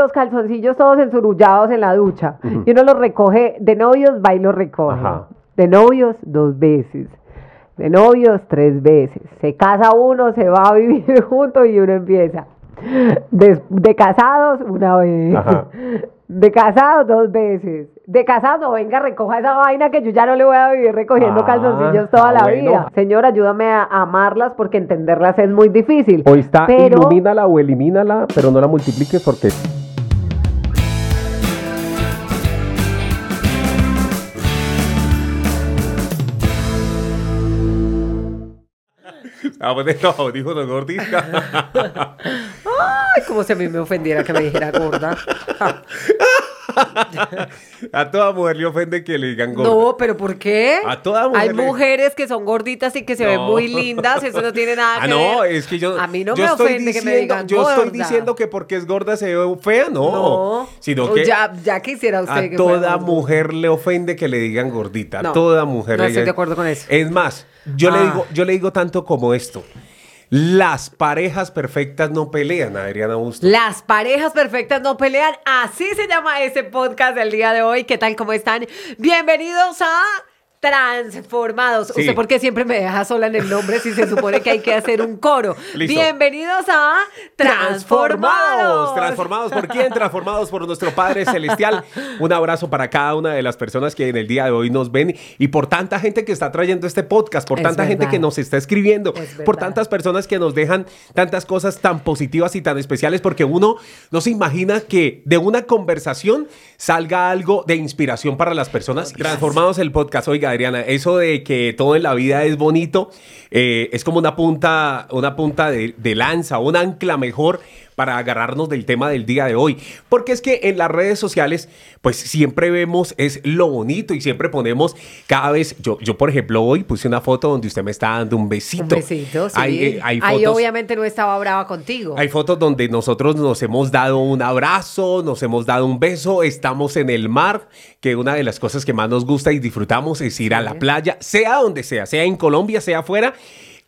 los calzoncillos todos ensurullados en la ducha y uno los recoge de novios, va y los recoge. Ajá. De novios, dos veces. De novios, tres veces. Se casa uno, se va a vivir juntos y uno empieza. De, de casados, una vez. Ajá. De casados, dos veces. De casados, no, venga, recoja esa vaina que yo ya no le voy a vivir recogiendo Ah, calzoncillos toda ah, la bueno. vida. Señor, ayúdame a amarlas porque entenderlas es muy difícil. Hoy está, Pero- ilumínala o elimínala, pero no la multipliques porque... Ah, pues no, dijo Don Gordita. Ay, como si a mí me ofendiera que me dijera gorda. A toda mujer le ofende que le digan gorda. No, pero ¿por qué? A toda mujer Hay le- mujeres que son gorditas y que se ven No. muy lindas, eso no tiene nada Ah, que no, ver. es que yo. A mí no yo me estoy ofende que me digan Yo estoy gorda. diciendo que porque es gorda se ve fea, no. No, Sino que ya, ya quisiera usted a que toda mujer le ofende que le digan gordita. No, a toda mujer. no le estoy digan- de acuerdo con eso. Es más, yo, le Ah. digo, yo le digo tanto como esto. Las parejas perfectas no pelean, Adriana Bustos. Las parejas perfectas no pelean, así se llama ese podcast del día de hoy. ¿Qué tal? ¿Cómo están? Bienvenidos a Transformados. Sí. ¿Usted por qué siempre me deja sola en el nombre si se supone que hay que hacer un coro? Listo. Bienvenidos a Transformados. Transformados por quién? Transformados por nuestro Padre Celestial. Un abrazo para cada una de las personas que en el día de hoy nos ven y por tanta gente que está trayendo este podcast, por Es tanta gente que nos está escribiendo, Es por tantas personas que nos dejan tantas cosas tan positivas y tan especiales, porque uno no se imagina que de una conversación salga algo de inspiración para las personas. Transformados el podcast. Oiga, Adriana, eso de que todo en la vida es bonito, eh, es como una punta, una punta de, de lanza, un ancla mejor para agarrarnos del tema del día de hoy. Porque es que en las redes sociales, pues siempre vemos es lo bonito y siempre ponemos cada vez, yo, yo por ejemplo hoy puse una foto donde usted me está dando un besito. Un besito, sí. Hay, eh, hay Ahí fotos- obviamente no estaba brava contigo. hay fotos donde nosotros nos hemos dado un abrazo, nos hemos dado un beso, estamos en el mar, que una de las cosas que más nos gusta y disfrutamos es ir a la playa, sea donde sea, sea en Colombia, sea afuera,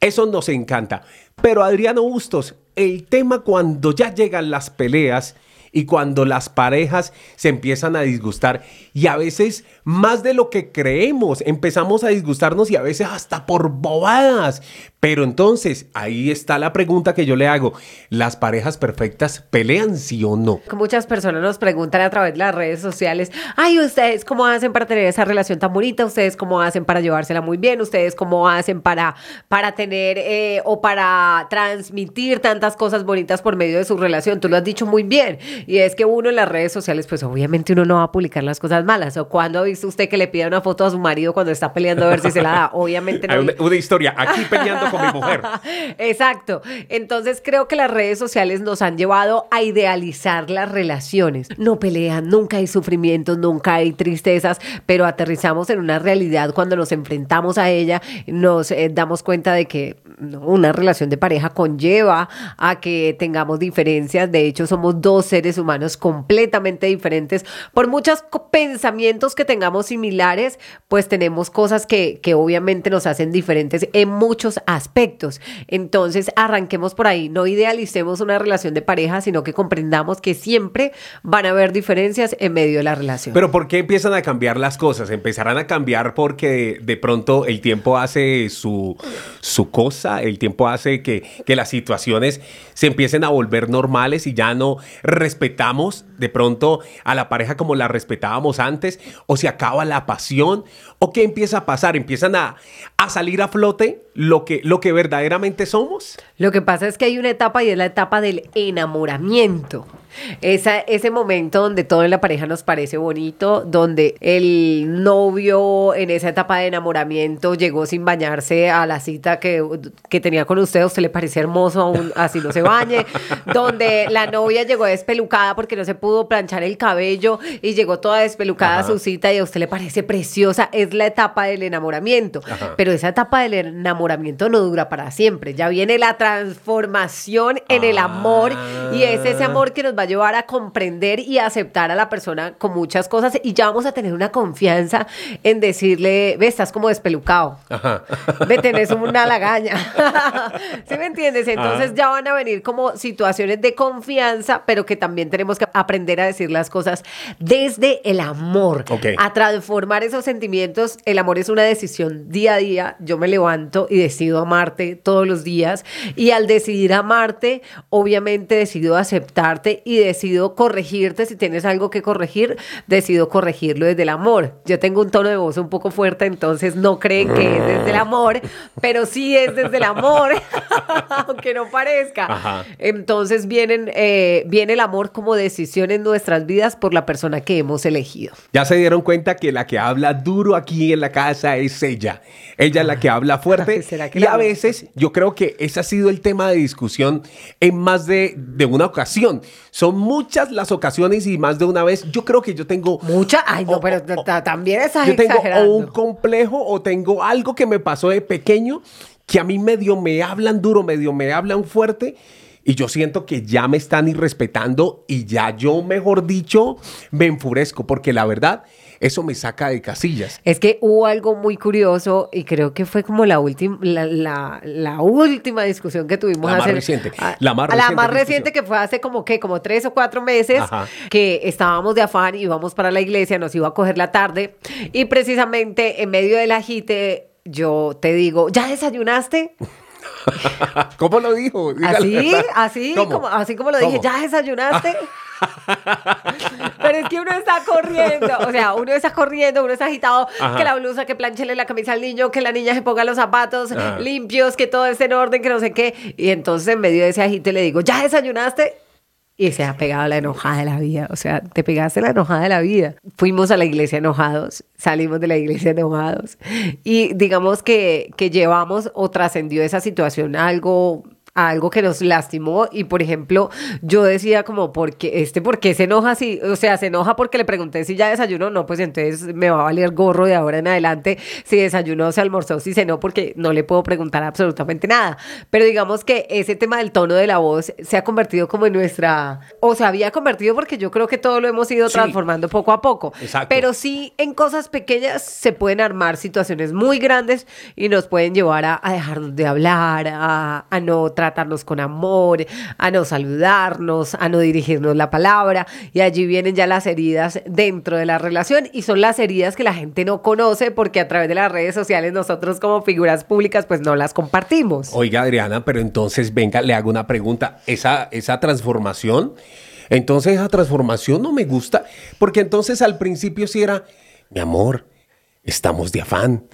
eso nos encanta. Pero Adriano Bustos, el tema cuando ya llegan las peleas y cuando las parejas se empiezan a disgustar y a veces más de lo que creemos empezamos a disgustarnos y a veces hasta por bobadas. Pero entonces ahí está la pregunta que yo le hago. ¿Las parejas perfectas pelean sí o no? Muchas personas nos preguntan a través de las redes sociales, ay, ¿ustedes cómo hacen para tener esa relación tan bonita? ¿Ustedes cómo hacen para llevársela muy bien? ¿Ustedes cómo hacen para, para tener eh, o para transmitir tantas cosas bonitas por medio de su relación? Tú lo has dicho muy bien. Y es que uno en las redes sociales, pues obviamente uno no va a publicar las cosas malas. ¿O cuando ha visto usted que le pida una foto a su marido cuando está peleando a ver si se la da? Obviamente no. Hay una, una historia, aquí peleando con mi mujer. Exacto. Entonces creo que las redes sociales nos han llevado a idealizar las relaciones. No pelean, nunca hay sufrimientos, nunca hay tristezas, pero aterrizamos en una realidad cuando nos enfrentamos a ella, nos eh, damos cuenta de que no, una relación de pareja conlleva a que tengamos diferencias. De hecho, somos dos seres humanos completamente diferentes. Por muchos pensamientos que tengamos similares, pues tenemos cosas que, que obviamente nos hacen diferentes en muchos aspectos. Entonces, arranquemos por ahí. No idealicemos una relación de pareja, sino que comprendamos que siempre van a haber diferencias en medio de la relación. Pero ¿por qué empiezan a cambiar las cosas? Empezarán a cambiar porque de pronto el tiempo hace su, su cosa, el tiempo hace que, que las situaciones se empiecen a volver normales y ya no respetamos de pronto a la pareja como la respetábamos antes, o se acaba la pasión, o qué empieza a pasar, empiezan a, a salir a flote lo que, lo que verdaderamente somos. Lo que pasa es que hay una etapa y es la etapa del enamoramiento. Esa, ese momento donde todo en la pareja nos parece bonito, donde el novio en esa etapa de enamoramiento llegó sin bañarse a la cita que, que tenía con usted, usted le parecía hermoso, aún así no se bañe, donde la novia llegó despelucada porque no se pudo planchar el cabello y llegó toda despelucada a Ajá. su cita y a usted le parece preciosa, es la etapa del enamoramiento. Ajá. Pero esa etapa del enamoramiento no dura para siempre. Ya viene la transformación en el amor y es ese amor que nos va a llevar a comprender y aceptar a la persona con muchas cosas y ya vamos a tener una confianza en decirle, ve, estás como despelucado. Ve, tenés una lagaña. ¿Sí me entiendes? Entonces ya van a venir como situaciones de confianza, pero que también tenemos que aprender a decir las cosas desde el amor. A transformar esos sentimientos. El amor es una decisión día a día. Yo me levanto y decido amarte todos los días. Y al decidir amarte, obviamente decido aceptarte y decido corregirte. Si tienes algo que corregir, decido corregirlo desde el amor. Yo tengo un tono de voz un poco fuerte, entonces no creen que es desde el amor, pero sí es desde el amor, aunque no parezca. Entonces vienen, eh, viene el amor como decisión en nuestras vidas por la persona que hemos elegido. Ya se dieron cuenta que la que habla duro aquí en la casa es ella. Ella es la que habla fuerte. y a veces yo creo que ese ha sido el tema de discusión en más de, de, una ocasión. Son muchas las ocasiones y más de una vez. Yo creo que yo tengo... Mucha. Ay, no, pero también estás Yo tengo o un complejo o tengo algo que me pasó de pequeño que a mí medio me hablan duro, medio me hablan fuerte y yo siento que ya me están irrespetando y ya yo, mejor dicho, me enfurezco porque la verdad, eso me saca de casillas. Es que hubo algo muy curioso y creo que fue como la última, la, última discusión que tuvimos. La más reciente. la más reciente. La más reciente que fue hace como que, como tres o cuatro meses, que estábamos de afán y íbamos para la iglesia, nos iba a coger la tarde y precisamente en medio del agite yo te digo, ¿ya desayunaste? ¿Cómo lo dijo? así, así, como, así como lo dije, ¿ya desayunaste? Pero es que uno está corriendo, o sea, uno está corriendo, uno está agitado, que la blusa, que planchele la camisa al niño, que la niña se ponga los zapatos limpios, que todo esté en orden, que no sé qué. Y entonces en medio de ese agite le digo, ¿ya desayunaste? Y se ha pegado la enojada de la vida. O sea, te pegaste la enojada de la vida. Fuimos a la iglesia enojados, salimos de la iglesia enojados y digamos que, que llevamos o trascendió esa situación algo algo que nos lastimó y por ejemplo yo decía como porque este por qué se enoja así o sea se enoja porque le pregunté si ya desayunó. No pues entonces me va a valer gorro de ahora en adelante si desayunó se almorzó si cenó porque no le puedo preguntar absolutamente nada. Pero digamos que ese tema del tono de la voz se ha convertido como en nuestra o se había convertido porque yo creo que todo lo hemos ido transformando poco a poco. Exacto. pero sí en cosas pequeñas se pueden armar situaciones muy grandes y nos pueden llevar a, a dejarnos de hablar a, a no tratarnos con amor, a no saludarnos, a no dirigirnos la palabra. Y allí vienen ya las heridas dentro de la relación y son las heridas que la gente no conoce porque a través de las redes sociales nosotros como figuras públicas pues no las compartimos. Oiga Adriana, pero entonces venga, le hago una pregunta. Esa, esa transformación, entonces esa transformación no me gusta porque entonces al principio sí era, mi amor, estamos de afán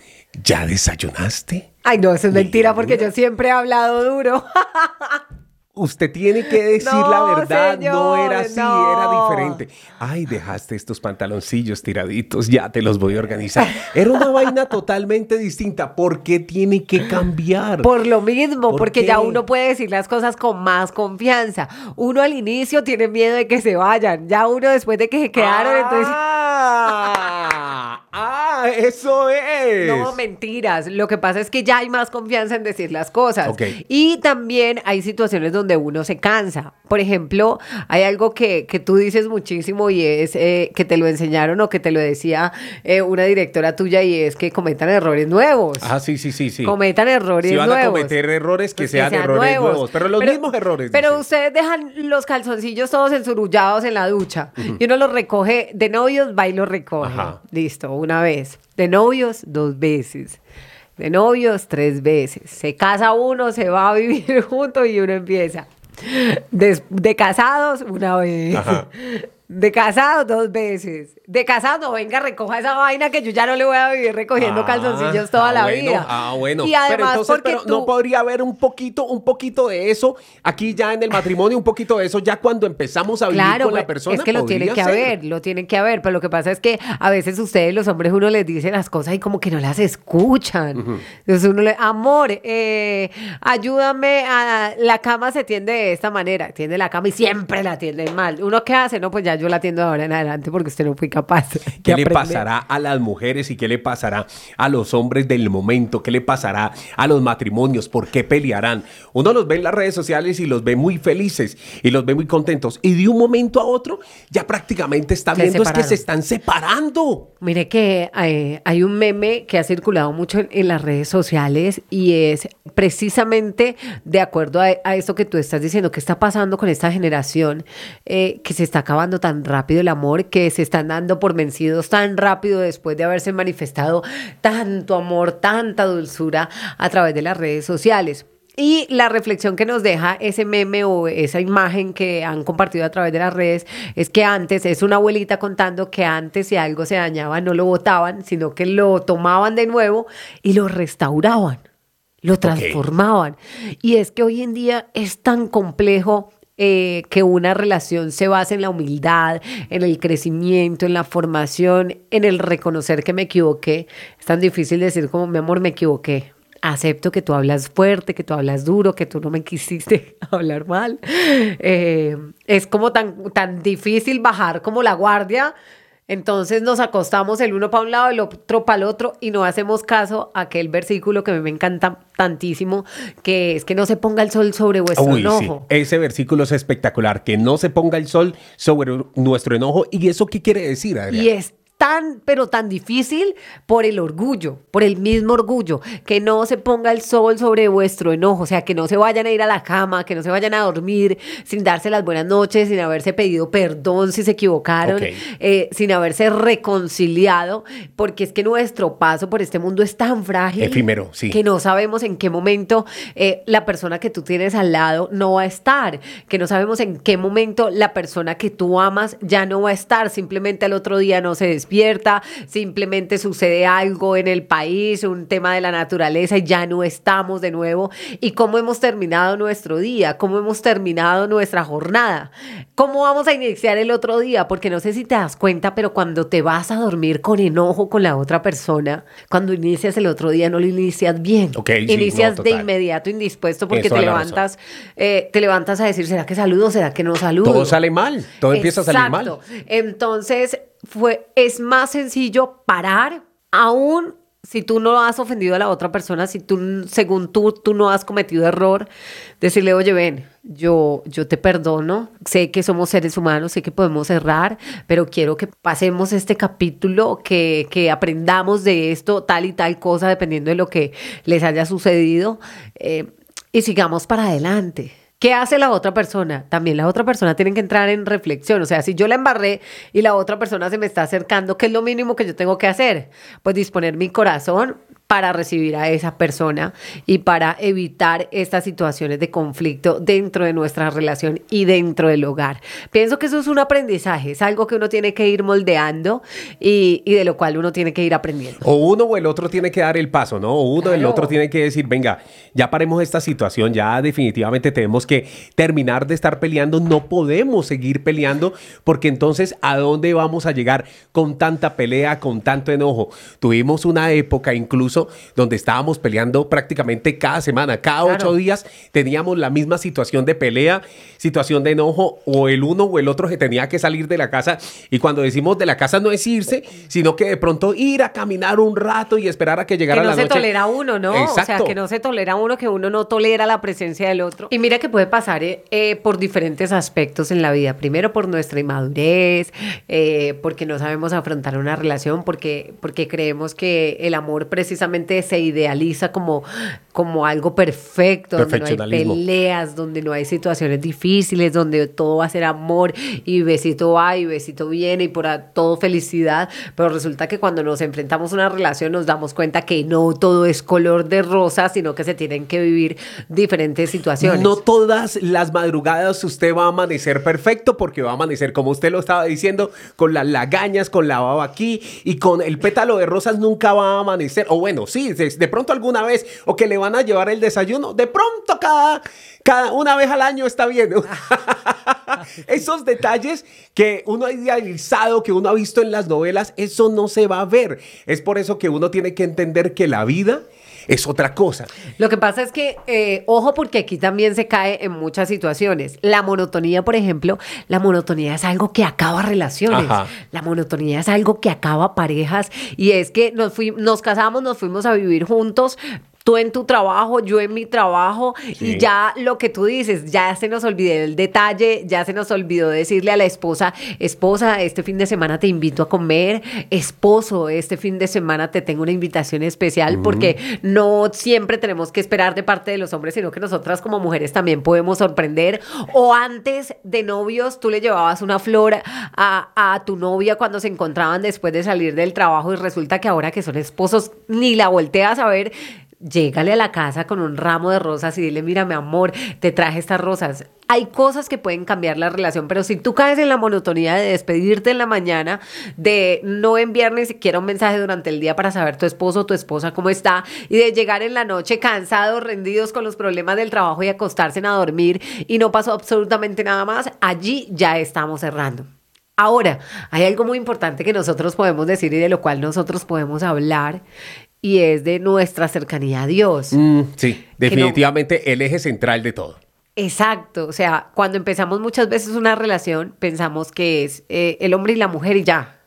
¿Ya desayunaste? Ay, no, eso es mentira porque yo siempre he hablado duro. Usted tiene que decir la verdad, no era así, era diferente. Ay, dejaste estos pantaloncillos tiraditos, ya te los voy a organizar. Era una vaina totalmente distinta. ¿Por qué tiene que cambiar? Por lo mismo, porque ya uno puede decir las cosas con más confianza. Uno al inicio tiene miedo de que se vayan, ya uno después de que se quedaron, entonces... Ah, eso es. No, mentiras. Lo que pasa es que ya hay más confianza en decir las cosas. Y también hay situaciones donde uno se cansa. Por ejemplo, hay algo que, que tú dices muchísimo y es eh, que te lo enseñaron o que te lo decía eh, una directora tuya y es que cometan errores nuevos. Ah, sí, sí, sí, sí. Cometan errores nuevos. Si van a cometer errores, que, pues sean, errores nuevos. Pero los mismos errores. Pero ustedes dejan los calzoncillos todos ensurullados en la ducha y uno los recoge de novios, va y los recoge. Listo, una vez. De novios, dos veces de novios tres veces. Se casa uno, se va a vivir juntos y uno empieza. De, de casados una vez. De casado dos veces. De casado, venga, recoja esa vaina que yo ya no le voy a vivir recogiendo ah, calzoncillos toda ah, la vida. Ah, bueno. Y además, pero porque no podría haber un poquito, un poquito de eso aquí ya en el matrimonio, un poquito de eso ya cuando empezamos a vivir con la persona. Es que lo tiene que haber, lo tiene que haber. Pero lo que pasa es que a veces ustedes, los hombres, uno les dice las cosas y como que no las escuchan. Entonces uno le, amor, eh, ayúdame a la cama se tiende de esta manera, tiende la cama y siempre la tiende mal. Uno qué hace, no, pues ya yo la atiendo ahora en adelante porque usted no fue capaz. De ¿Qué le pasará a las mujeres y qué le pasará a los hombres del momento? ¿Qué le pasará a los matrimonios? ¿Por qué pelearán? Uno los ve en las redes sociales y los ve muy felices y los ve muy contentos. Y de un momento a otro ya prácticamente está Se viendo es que se están separando. Mire que eh, hay un meme que ha circulado mucho en, en las redes sociales y es precisamente de acuerdo a, a esto que tú estás diciendo, qué está pasando con esta generación, eh, que se está acabando tan rápido el amor, que se están dando por vencidos tan rápido después de haberse manifestado tanto amor, tanta dulzura a través de las redes sociales. Y la reflexión que nos deja ese meme o esa imagen que han compartido a través de las redes es que antes, es una abuelita contando que antes si algo se dañaba no lo botaban, sino que lo tomaban de nuevo y lo restauraban, lo transformaban. Y es que hoy en día es tan complejo eh, que una relación se base en la humildad, en el crecimiento, en la formación, en el reconocer que me equivoqué. Es tan difícil decir como, mi amor, me equivoqué. Acepto que tú hablas fuerte, que tú hablas duro, que tú no me quisiste hablar mal. Eh, es como tan, tan difícil bajar como la guardia. Entonces nos acostamos el uno para un lado, el otro para el otro y no hacemos caso a aquel versículo que a mí me encanta tantísimo, que es que no se ponga el sol sobre vuestro Uy, sí. enojo. Ese versículo es espectacular. Que no se ponga el sol sobre nuestro enojo. ¿Y eso qué quiere decir, Adrián? Y es tan, pero tan difícil por el orgullo, por el mismo orgullo, que no se ponga el sol sobre vuestro enojo, o sea, que no se vayan a ir a la cama, que no se vayan a dormir sin darse las buenas noches, sin haberse pedido perdón si se equivocaron, eh, sin haberse reconciliado, porque es que nuestro paso por este mundo es tan frágil. Efímero, sí. Que no sabemos en qué momento eh, la persona que tú tienes al lado no va a estar, que no sabemos en qué momento la persona que tú amas ya no va a estar, simplemente al otro día no se despierta, simplemente sucede algo en el país, un tema de la naturaleza y ya no estamos de nuevo. ¿Y cómo hemos terminado nuestro día? ¿Cómo hemos terminado nuestra jornada? ¿Cómo vamos a iniciar el otro día? Porque no sé si te das cuenta, pero cuando te vas a dormir con enojo con la otra persona, cuando inicias el otro día no lo inicias bien. Sí, inicias no, de inmediato indispuesto porque te levantas, eh, te levantas a decir, ¿será que saludo? ¿Será que no saludo? Todo sale mal. Todo empieza a salir mal. Entonces, fue, es más sencillo parar, aún si tú no has ofendido a la otra persona, si tú, según tú, tú no has cometido error, decirle, oye, ven, yo, yo te perdono, sé que somos seres humanos, sé que podemos errar, pero quiero que pasemos este capítulo, que, que aprendamos de esto, tal y tal cosa, dependiendo de lo que les haya sucedido, eh, y sigamos para adelante. ¿Qué hace la otra persona? También la otra persona tiene que entrar en reflexión. O sea, si yo la embarré y la otra persona se me está acercando, ¿qué es lo mínimo que yo tengo que hacer? Pues disponer mi corazón para recibir a esa persona y para evitar estas situaciones de conflicto dentro de nuestra relación y dentro del hogar. Pienso que eso es un aprendizaje, es algo que uno tiene que ir moldeando y, y de lo cual uno tiene que ir aprendiendo. O uno o el otro tiene que dar el paso, ¿no? O uno o el otro tiene que decir, venga, ya paremos esta situación, ya definitivamente tenemos que terminar de estar peleando, no podemos seguir peleando, porque entonces, ¿a dónde vamos a llegar con tanta pelea, con tanto enojo? Tuvimos una época incluso donde estábamos peleando prácticamente cada semana, cada Claro. ocho días teníamos la misma situación de pelea, situación de enojo, o el uno o el otro que tenía que salir de la casa. Y cuando decimos de la casa no es irse, sino que de pronto ir a caminar un rato y esperar a que Que llegara no la se noche. tolera uno, ¿no? O sea, Exacto. que no se tolera uno, que uno no tolera la presencia del otro. Y mira que puede pasar eh, eh, por diferentes aspectos en la vida. Primero por nuestra inmadurez, eh, porque no sabemos afrontar una relación, porque, porque creemos que el amor precisamente se idealiza como, como algo perfecto, donde no hay peleas, donde no hay situaciones difíciles, donde todo va a ser amor y besito va y besito viene y por a- todo felicidad, pero resulta que cuando nos enfrentamos a una relación nos damos cuenta que no todo es color de rosa, sino que se tienen que vivir diferentes situaciones. No todas las madrugadas usted va a amanecer perfecto porque va a amanecer, como usted lo estaba diciendo, con las lagañas, con la baba aquí y con el pétalo de rosas nunca va a amanecer. O bueno, sí, de, pronto alguna vez, o que le van a llevar el desayuno, de pronto cada, cada una vez al año está bien. Esos detalles que uno ha idealizado, que uno ha visto en las novelas, eso no se va a ver. Es por eso que uno tiene que entender que la vida es otra cosa. Lo que pasa es que, eh, ojo, porque aquí también se cae en muchas situaciones. La monotonía, por ejemplo, la monotonía es algo que acaba relaciones. Ajá. La monotonía es algo que acaba parejas. Y es que nos, fui, nos casamos, nos fuimos a vivir juntos, tú en tu trabajo, yo en mi trabajo, Sí. y ya lo que tú dices, ya se nos olvidó el detalle, ya se nos olvidó decirle a la esposa, esposa, este fin de semana te invito a comer, esposo, este fin de semana te tengo una invitación especial, porque no siempre tenemos que esperar de parte de los hombres, sino que nosotras como mujeres también podemos sorprender. O antes de novios, tú le llevabas una flor a, a tu novia cuando se encontraban después de salir del trabajo y resulta que ahora que son esposos, ni la volteas a ver. Llégale a la casa con un ramo de rosas y dile, mira, mi amor, te traje estas rosas. Hay cosas que pueden cambiar la relación, pero si tú caes en la monotonía de despedirte en la mañana, de no enviar ni siquiera un mensaje durante el día para saber tu esposo o tu esposa cómo está, y de llegar en la noche cansados, rendidos con los problemas del trabajo y acostarse a dormir y no pasó absolutamente nada más, allí ya estamos cerrando. Ahora, hay algo muy importante que nosotros podemos decir y de lo cual nosotros podemos hablar, y es de nuestra cercanía a Dios. Mm, sí, definitivamente el eje central de todo. Exacto, o sea, cuando empezamos muchas veces una relación, pensamos que es eh, el hombre y la mujer y ya.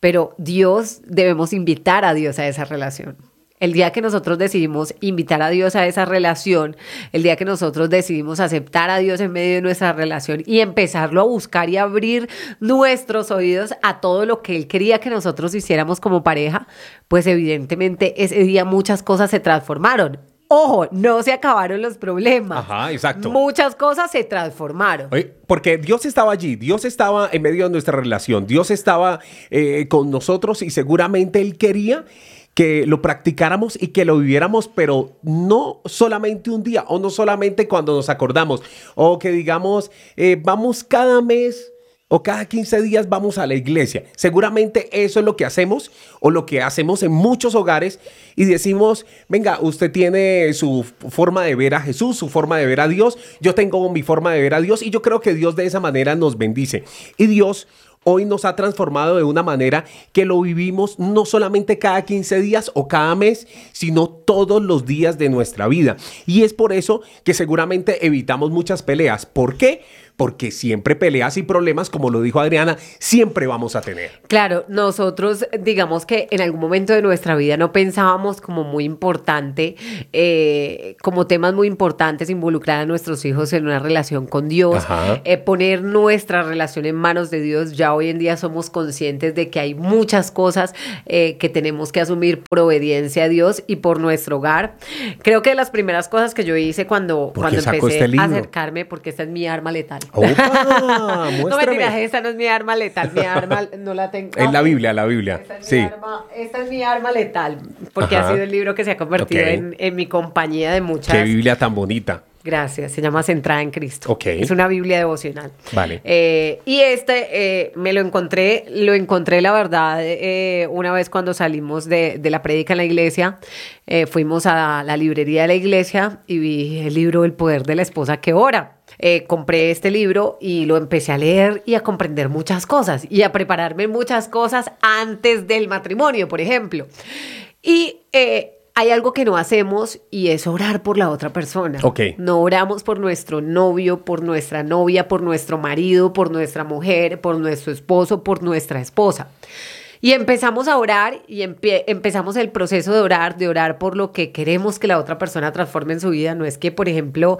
Pero Dios, debemos invitar a Dios a esa relación. El día que nosotros decidimos invitar a Dios a esa relación, el día que nosotros decidimos aceptar a Dios en medio de nuestra relación y empezarlo a buscar y abrir nuestros oídos a todo lo que Él quería que nosotros hiciéramos como pareja, pues evidentemente ese día muchas cosas se transformaron. Ojo, no se acabaron los problemas. Ajá, exacto. Muchas cosas se transformaron. Oye, Porque Dios estaba allí, Dios estaba en medio de nuestra relación, Dios estaba eh, con nosotros y seguramente Él quería que lo practicáramos y que lo viviéramos, pero no solamente un día o no solamente cuando nos acordamos o que digamos, eh, vamos cada mes o cada 15 días vamos a la iglesia. Seguramente eso es lo que hacemos o lo que hacemos en muchos hogares y decimos, venga, usted tiene su forma de ver a Jesús, su forma de ver a Dios, yo tengo mi forma de ver a Dios y yo creo que Dios de esa manera nos bendice. Y Dios hoy nos ha transformado de una manera que lo vivimos no solamente cada 15 días o cada mes, sino todos los días de nuestra vida. Y es por eso que seguramente evitamos muchas peleas. ¿Por qué? Porque siempre peleas y problemas, como lo dijo Adriana, siempre vamos a tener. Claro, nosotros digamos que en algún momento de nuestra vida no pensábamos como muy importante, eh, como temas muy importantes involucrar a nuestros hijos en una relación con Dios, eh, poner nuestra relación en manos de Dios. Ya hoy en día somos conscientes de que hay muchas cosas eh, que tenemos que asumir por obediencia a Dios y por nuestro hogar. Creo que de las primeras cosas que yo hice cuando, ¿Por qué cuando sacó empecé este a acercarme, porque esta es mi arma letal. ¡Opa! No Muéstrame. mentiras, esta no es mi arma letal, mi arma no la tengo. En la Biblia, la Biblia. Esta es, Sí. mi arma, esta es mi arma letal, porque Ajá. ha sido el libro que se ha convertido en, en mi compañía de muchas. Qué Biblia tan bonita. Gracias, se llama Centrada en Cristo. Ok. Es una Biblia devocional. Vale. Eh, y este eh, me lo encontré, lo encontré la verdad eh, una vez cuando salimos de, de la prédica en la iglesia, eh, fuimos a la librería de la iglesia y vi el libro El poder de la esposa que ora. Eh, compré este libro y lo empecé a leer y a comprender muchas cosas y a prepararme muchas cosas antes del matrimonio, por ejemplo. Y eh, hay algo que no hacemos y es orar por la otra persona. Ok. No oramos por nuestro novio, por nuestra novia, por nuestro marido, por nuestra mujer, por nuestro esposo, por nuestra esposa. Y empezamos a orar y empie- empezamos el proceso de orar, de orar por lo que queremos que la otra persona transforme en su vida. No es que, por ejemplo,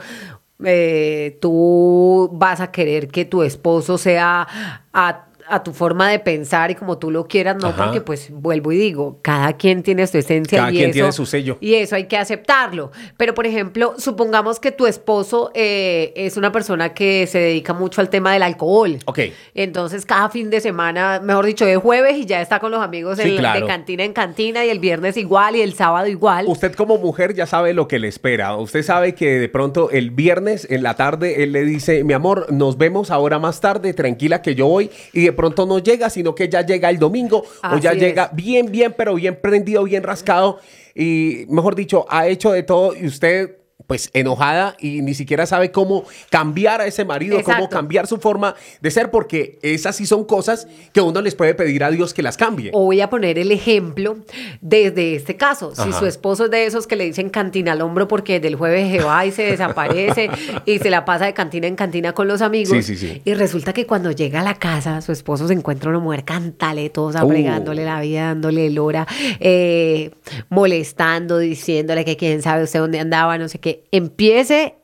eh, tú vas a querer que tu esposo sea a, a tu forma de pensar y como tú lo quieras, no, Ajá. porque pues vuelvo y digo, cada quien tiene su esencia Cada y quien eso- tiene su sello. y eso hay que aceptarlo. Pero, por ejemplo, supongamos que tu esposo eh, es una persona que se dedica mucho al tema del alcohol. Ok. Entonces, cada fin de semana, mejor dicho, de jueves y ya está con los amigos Sí, en- claro. de cantina en cantina y el viernes igual y el sábado igual. Usted como mujer ya sabe lo que le espera. Usted sabe que de pronto el viernes en la tarde él le dice, mi amor, nos vemos ahora más tarde, tranquila que yo voy. Y de pronto no llega, sino que ya llega el domingo o ya es. llega bien, bien, pero bien prendido, bien rascado. Y mejor dicho, ha hecho de todo y usted pues enojada y ni siquiera sabe cómo cambiar a ese marido, cómo cambiar su forma de ser, porque esas sí son cosas que uno les puede pedir a Dios que las cambie. O voy a poner el ejemplo desde este caso. Si su esposo es de esos que le dicen cantina al hombro porque del jueves se va y se desaparece y se la pasa de cantina en cantina con los amigos. Sí, sí, sí. Y resulta que cuando llega a la casa, su esposo se encuentra una mujer cantaletosa, Uh. fregándole la vida, dándole el hora, eh, molestando, diciéndole que quién sabe usted dónde andaba, no sé qué. Empiece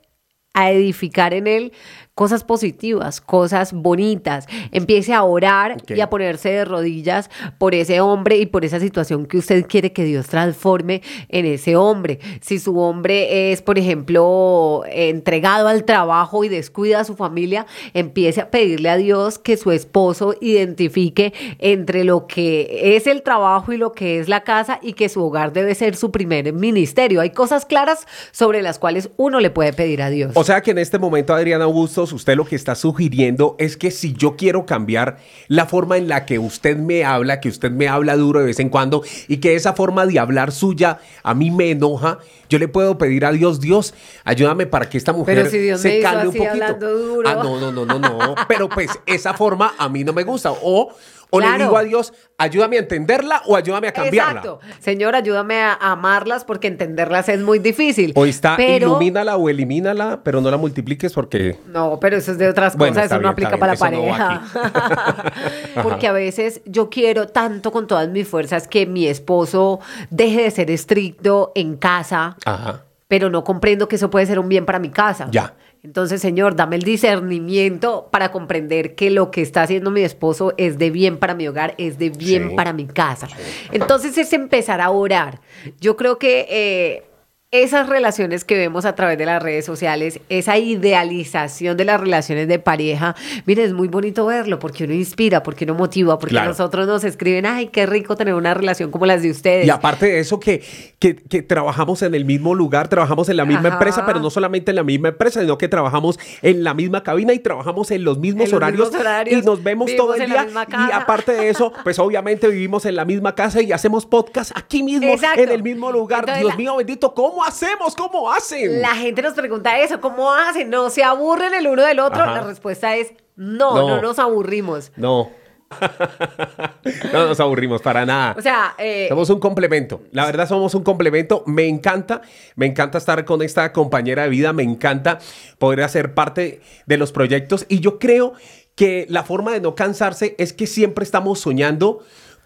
a edificar en él cosas positivas, cosas bonitas. Empiece a orar y a ponerse de rodillas por ese hombre y por esa situación que usted quiere que Dios transforme en ese hombre. Si su hombre es, por ejemplo, entregado al trabajo y descuida a su familia, empiece a pedirle a Dios que su esposo identifique entre lo que es el trabajo y lo que es la casa y que su hogar debe ser su primer ministerio. Hay cosas claras sobre las cuales uno le puede pedir a Dios. O sea que en este momento, Adriana Usted lo que está sugiriendo es que si yo quiero cambiar la forma en la que usted me habla, que usted me habla duro de vez en cuando y que esa forma de hablar suya a mí me enoja, yo le puedo pedir a Dios, Dios, ayúdame para que esta mujer Pero si Dios me se hizo calme un poquito. hablando duro. Ah, no, no, no, no, no. Pero pues esa forma a mí no me gusta. O, o le digo a Dios, ayúdame a entenderla o ayúdame a cambiarla. Exacto. Señor, ayúdame a amarlas porque entenderlas es muy difícil. O está, pero, ilumínala o elimínala, pero no la multipliques porque... No, pero eso es de otras Bueno, cosas, está eso no bien, aplica está para la no pareja. porque a veces yo quiero tanto con todas mis fuerzas que mi esposo deje de ser estricto en casa, Ajá. pero no comprendo que eso puede ser un bien para mi casa. Ya. Entonces, Señor, dame el discernimiento para comprender que lo que está haciendo mi esposo es de bien para mi hogar, es de bien Sí. para mi casa. Entonces es empezar a orar. Yo creo que eh, esas relaciones que vemos a través de las redes sociales, esa idealización de las relaciones de pareja, mire, es muy bonito verlo porque uno inspira, porque uno motiva, porque Claro. nosotros nos escriben, ay, qué rico tener una relación como las de ustedes. Y aparte de eso, que, que, que trabajamos en el mismo lugar, trabajamos en la misma Ajá. empresa, pero no solamente en la misma empresa, sino que trabajamos en la misma cabina y trabajamos en los mismos, En los horarios, mismos horarios, y nos vemos todo el día. Y aparte de eso, pues obviamente vivimos en la misma casa y hacemos podcast aquí mismo, Exacto. en el mismo lugar. Entonces, Dios la- mío bendito, ¿cómo hacemos? ¿Cómo hacen? La gente nos pregunta eso, ¿cómo hacen? ¿No se aburren el uno del otro? Ajá. La respuesta es no, No. no, nos aburrimos. No. no nos aburrimos para nada. O sea, eh, Somos un complemento. La verdad, somos un complemento. Me encanta, me encanta estar con esta compañera de vida. Me encanta poder hacer parte de los proyectos. Y yo creo que la forma de no cansarse es que siempre estamos soñando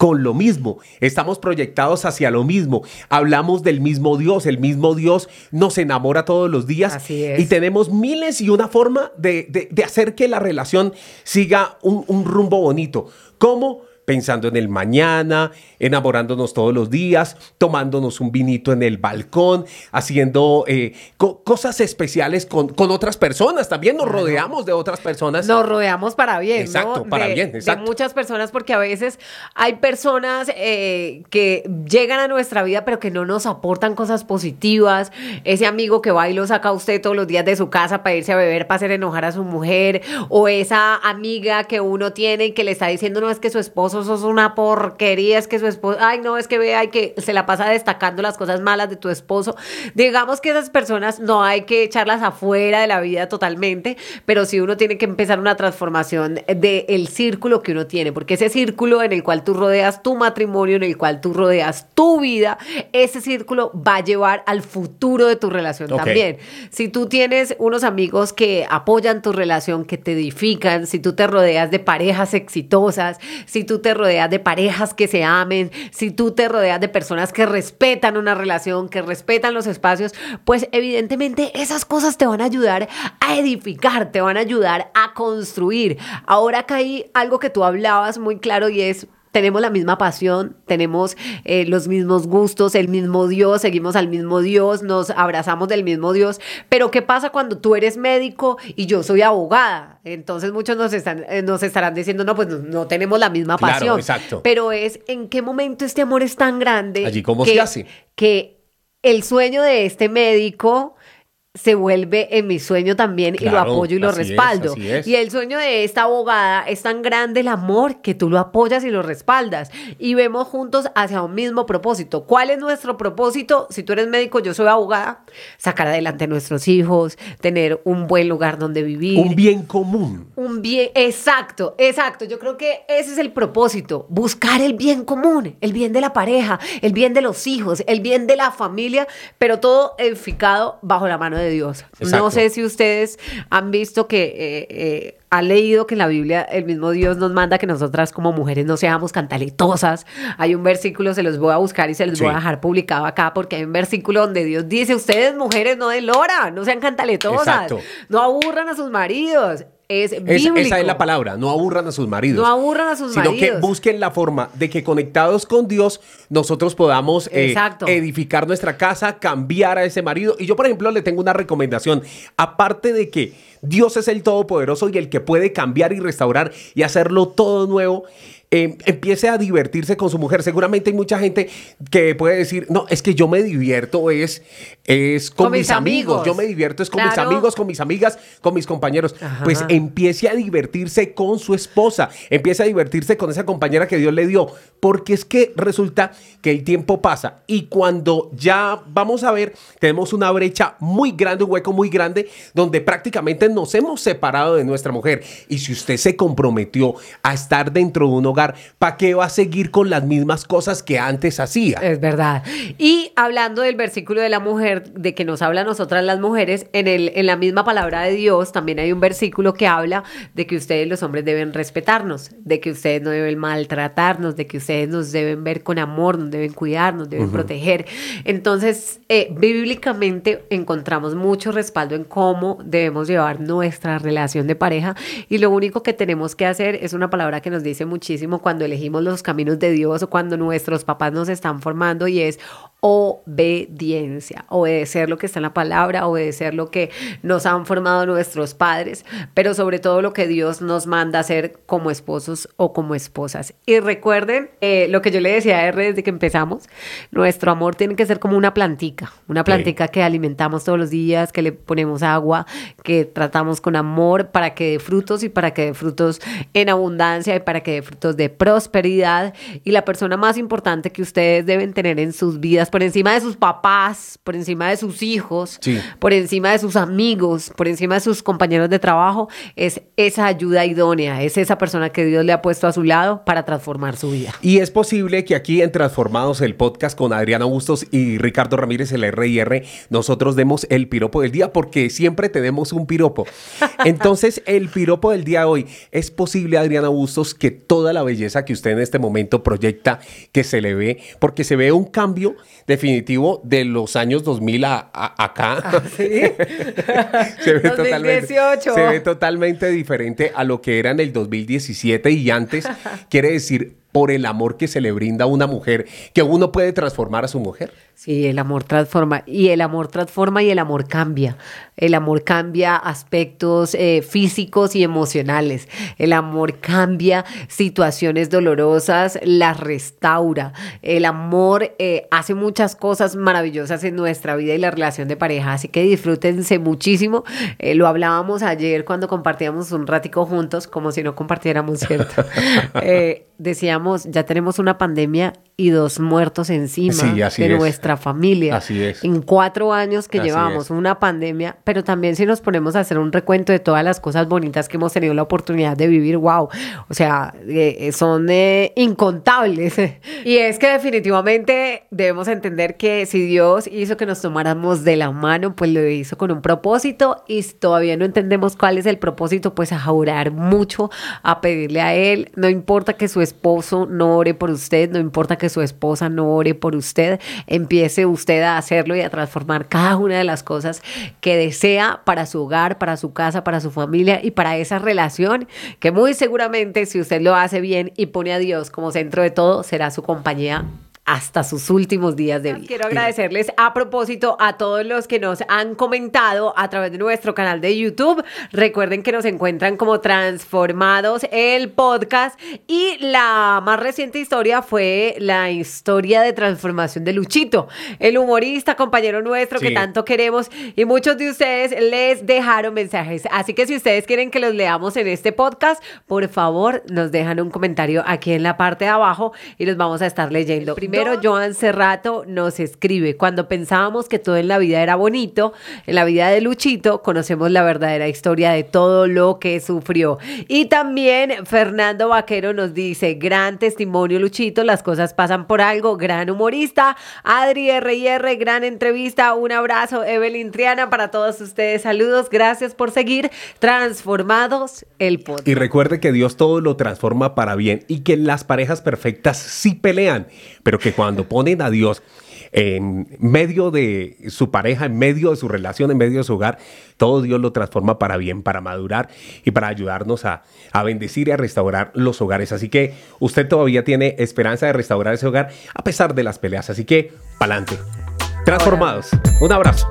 con lo mismo, estamos proyectados hacia lo mismo, hablamos del mismo Dios, el mismo Dios nos enamora todos los días Así es. y tenemos miles y una forma de, de- de hacer que la relación siga un, un rumbo bonito. ¿Cómo? Pensando en el mañana, enamorándonos todos los días, tomándonos un vinito en el balcón, haciendo eh, co- cosas especiales con, con otras personas. También nos rodeamos de otras personas. nos rodeamos para bien, ¿no? Exacto, para De- bien, De exacto. muchas personas, porque a veces hay personas eh, que llegan a nuestra vida, pero que no nos aportan cosas positivas. Ese amigo que va y lo saca a usted todos los días de su casa para irse a beber, para hacer enojar a su mujer, o esa amiga que uno tiene y que le está diciendo, no, es que su esposo sos una porquería, es que su esposo, ay, no, es que vea, y que se la pasa destacando las cosas malas de tu esposo. Digamos que esas personas no hay que echarlas afuera de la vida totalmente, pero sí uno tiene que empezar una transformación del círculo que uno tiene, porque ese círculo en el cual tú rodeas tu matrimonio, en el cual tú rodeas tu vida, ese círculo va a llevar al futuro de tu relación también. Si tú tienes unos amigos que apoyan tu relación, que te edifican, si tú te rodeas de parejas exitosas, si tú te rodeas de parejas que se amen, si tú te rodeas de personas que respetan una relación, que respetan los espacios, pues evidentemente esas cosas te van a ayudar a edificar, te van a ayudar a construir. Ahora hay algo que tú hablabas muy claro y es tenemos la misma pasión, tenemos eh, los mismos gustos, el mismo Dios, seguimos al mismo Dios, nos abrazamos del mismo Dios. Pero ¿qué pasa cuando tú eres médico y yo soy abogada? Entonces muchos nos, están, eh, nos estarán diciendo, no, pues no, no tenemos la misma Claro, pasión. exacto. Pero es en qué momento este amor es tan grande. Allí, ¿cómo que, se hace? Que el sueño de este médico se vuelve en mi sueño también y lo apoyo y lo es, respaldo. es. Y el sueño de esta abogada es tan grande el amor que tú lo apoyas y lo respaldas. Y vemos juntos hacia un mismo propósito. ¿Cuál es nuestro propósito? Si tú eres médico, yo soy abogada, sacar adelante a nuestros hijos, tener un buen lugar donde vivir. Un bien común. Un bien, exacto, exacto. Yo creo que ese es el propósito, buscar el bien común, el bien de la pareja, el bien de los hijos, el bien de la familia, pero todo edificado bajo la mano de Dios. Exacto. No sé si ustedes han visto que, eh, eh, han leído que en la Biblia el mismo Dios nos manda que nosotras como mujeres no seamos cantaletosas. Hay un versículo, se los voy a buscar y se los voy a dejar publicado acá, porque hay un versículo donde Dios dice, ustedes mujeres no den lora, no sean cantaletosas, Exacto. no aburran a sus maridos. Es esa es la palabra, no aburran a sus maridos. No aburran a sus sino maridos. que busquen la forma de que conectados con Dios nosotros podamos eh, Exacto. edificar nuestra casa, cambiar a ese marido. Y yo, por ejemplo, le tengo una recomendación. Aparte de que Dios es el Todopoderoso y el que puede cambiar y restaurar y hacerlo todo nuevo. eh, empiece a divertirse con su mujer. Seguramente hay mucha gente que puede decir, no, es que yo me divierto es, es con, mis, amigos. Yo me divierto es con mis amigos, con mis amigas, con mis compañeros. Ajá. Pues empiece a divertirse con su esposa, empiece a divertirse con esa compañera que Dios le dio, porque es que resulta que el tiempo pasa y cuando ya vamos a ver, tenemos una brecha muy grande, un hueco muy grande, donde prácticamente nos hemos separado de nuestra mujer. Y si usted se comprometió a estar dentro de un hogar, ¿para qué va a seguir con las mismas cosas que antes hacía? Es verdad. Y hablando del versículo de la mujer, de que nos habla a nosotras las mujeres, en, el, en la misma palabra de Dios también hay un versículo que habla de que ustedes los hombres deben respetarnos, de que ustedes no deben maltratarnos, de que ustedes nos deben ver con amor, nos deben cuidar, nos deben proteger. Entonces, eh, bíblicamente encontramos mucho respaldo en cómo debemos llevar nuestra relación de pareja y lo único que tenemos que hacer es una palabra que nos dice muchísimo cuando elegimos los caminos de Dios o cuando nuestros papás nos están formando y es obediencia, obedecer lo que está en la palabra, obedecer lo que nos han formado nuestros padres, pero sobre todo lo que Dios nos manda hacer como esposos o como esposas. Y recuerden eh, lo que yo le decía a R desde que empezamos, nuestro amor tiene que ser como una plantica, una plantica que alimentamos todos los días, que le ponemos agua, que tratamos con amor para que dé frutos y para que dé frutos en abundancia y para que dé frutos de prosperidad. Y la persona más importante que ustedes deben tener en sus vidas, por encima de sus papás, por encima de sus hijos, Sí. por encima de sus amigos, por encima de sus compañeros de trabajo, es esa ayuda idónea, es esa persona que Dios le ha puesto a su lado para transformar su vida. Y es posible que aquí en Transformados el podcast con Adriana Bustos y Ricardo Ramírez, el RIR, nosotros demos el piropo del día porque siempre tenemos un piropo. Entonces, el piropo del día de hoy, es posible, Adriana Bustos, que toda la belleza que usted en este momento proyecta, que se le ve, porque se ve un cambio definitivo de los años 2000 a, a- acá. se, ve totalmente, 2018. se ve totalmente diferente a lo que era en el 2017 y antes. Quiere decir, por el amor que se le brinda a una mujer, que uno puede transformar a su mujer. Sí, el amor transforma y el amor transforma y el amor cambia. El amor cambia aspectos eh, físicos y emocionales. El amor cambia situaciones dolorosas, las restaura. El amor eh, hace muchas cosas maravillosas en nuestra vida y la relación de pareja. Así que disfrútense muchísimo. Eh, lo hablábamos ayer cuando compartíamos un ratico juntos, como si no compartiéramos, ¿cierto? Decíamos, ya tenemos una pandemia y dos muertos encima Sí, así de es. nuestra familia. Así es. En cuatro años que Así llevamos es. una pandemia, pero también si nos ponemos a hacer un recuento de todas las cosas bonitas que hemos tenido la oportunidad de vivir, wow, o sea, eh, son eh, incontables. y es que definitivamente debemos entender que si Dios hizo que nos tomáramos de la mano, pues lo hizo con un propósito y si todavía no entendemos cuál es el propósito, pues a orar mucho, a pedirle a Él, no importa que su esposo no ore por usted, no importa que su esposa no ore por usted, empiece usted a hacerlo y a transformar cada una de las cosas que desea para su hogar, para su casa, para su familia y para esa relación que muy seguramente si usted lo hace bien y pone a Dios como centro de todo, será su compañía hasta sus últimos días de vida. Quiero agradecerles a propósito a todos los que nos han comentado a través de nuestro canal de YouTube. Recuerden que nos encuentran como Transformados el podcast y la más reciente historia fue la historia de transformación de Luchito, el humorista, compañero nuestro que tanto queremos y muchos de ustedes les dejaron mensajes. Así que si ustedes quieren que los leamos en este podcast, por favor nos dejan un comentario aquí en la parte de abajo y los vamos a estar leyendo. Primero, Joan Cerrato nos escribe, cuando pensábamos que todo en la vida era bonito, en la vida de Luchito conocemos la verdadera historia de todo lo que sufrió. Y también Fernando Vaquero nos dice, gran testimonio Luchito, las cosas pasan por algo, gran humorista, Adri R&R, gran entrevista, un abrazo, Evelyn Triana, para todos ustedes, saludos, gracias por seguir transformados el podcast. Y recuerde que Dios todo lo transforma para bien y que las parejas perfectas sí pelean, pero que cuando ponen a Dios en medio de su pareja, en medio de su relación, en medio de su hogar, todo Dios lo transforma para bien, para madurar y para ayudarnos a, a bendecir y a restaurar los hogares. Así que usted todavía tiene esperanza de restaurar ese hogar a pesar de las peleas. Así que, pa'lante. Transformados. Un abrazo.